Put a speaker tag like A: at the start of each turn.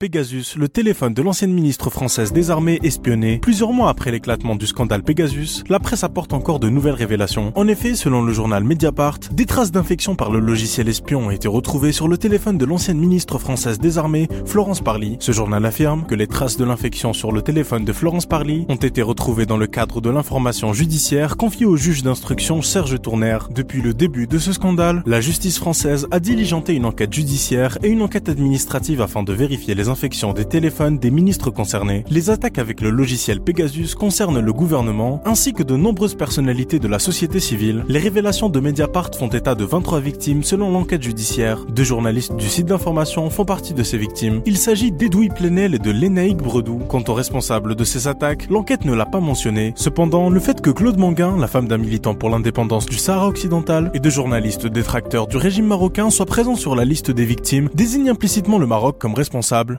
A: Pegasus, le téléphone de l'ancienne ministre française des Armées espionné. Plusieurs mois après l'éclatement du scandale Pegasus, la presse apporte encore de nouvelles révélations. En effet, selon le journal Mediapart, des traces d'infection par le logiciel espion ont été retrouvées sur le téléphone de l'ancienne ministre française des Armées, Florence Parly. Ce journal affirme que les traces de l'infection sur le téléphone de Florence Parly ont été retrouvées dans le cadre de l'information judiciaire confiée au juge d'instruction Serge Tourner. Depuis le début de ce scandale, la justice française a diligenté une enquête judiciaire et une enquête administrative afin de vérifier les infections des téléphones des ministres concernés. Les attaques avec le logiciel Pegasus concernent le gouvernement ainsi que de nombreuses personnalités de la société civile. Les révélations de Mediapart font état de 23 victimes selon l'enquête judiciaire. Deux journalistes du site d'information font partie de ces victimes. Il s'agit d'Edoui Plenel et de Lénaïque Bredou. Quant aux responsables de ces attaques, l'enquête ne l'a pas mentionné. Cependant, le fait que Claude Manguin, la femme d'un militant pour l'indépendance du Sahara occidental, et de journalistes détracteurs du régime marocain soient présents sur la liste des victimes désigne implicitement le Maroc comme responsable